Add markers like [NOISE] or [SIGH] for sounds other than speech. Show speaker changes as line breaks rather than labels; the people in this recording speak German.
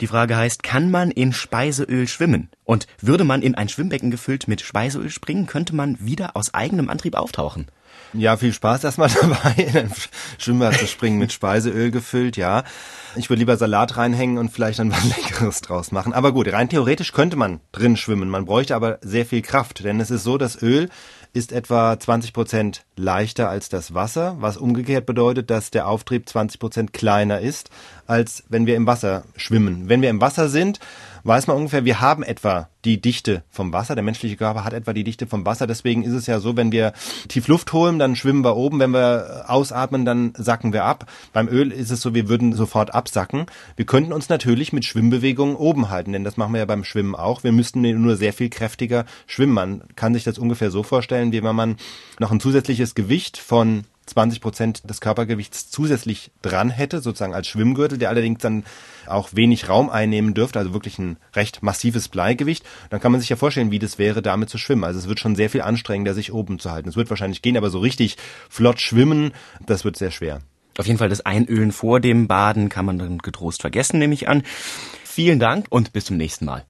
Die Frage heißt, kann man in Speiseöl schwimmen? Und würde man in ein Schwimmbecken gefüllt mit Speiseöl springen, könnte man wieder aus eigenem Antrieb auftauchen.
Ja, viel Spaß erstmal [LAUGHS] dabei, in ein Schwimmbad zu springen mit Speiseöl gefüllt, ja. Ich würde lieber Salat reinhängen und vielleicht dann was [LAUGHS] Leckeres draus machen. Aber gut, rein theoretisch könnte man drin schwimmen. Man bräuchte aber sehr viel Kraft, denn es ist so, das Öl ist etwa 20 Prozent leichter als das Wasser, was umgekehrt bedeutet, dass der Auftrieb 20 Prozent kleiner ist, als wenn wir im Wasser schwimmen. Wenn wir im Wasser sind, weiß man ungefähr, wir haben etwa die Dichte vom Wasser. Der menschliche Körper hat etwa die Dichte vom Wasser. Deswegen ist es ja so, wenn wir tief Luft holen, dann schwimmen wir oben. Wenn wir ausatmen, dann sacken wir ab. Beim Öl ist es so, wir würden sofort absacken. Wir könnten uns natürlich mit Schwimmbewegungen oben halten, denn das machen wir ja beim Schwimmen auch. Wir müssten nur sehr viel kräftiger schwimmen. Man kann sich das ungefähr so vorstellen, wie wenn man noch ein zusätzliches Gewicht von 20 Prozent des Körpergewichts zusätzlich dran hätte, sozusagen als Schwimmgürtel, der allerdings dann auch wenig Raum einnehmen dürfte, also wirklich ein recht massives Bleigewicht, dann kann man sich ja vorstellen, wie das wäre, damit zu schwimmen. Also es wird schon sehr viel anstrengender, sich oben zu halten. Es wird wahrscheinlich gehen, aber so richtig flott schwimmen, das wird sehr schwer.
Auf jeden Fall das Einölen vor dem Baden kann man dann getrost vergessen, nehme ich an. Vielen Dank und bis zum nächsten Mal.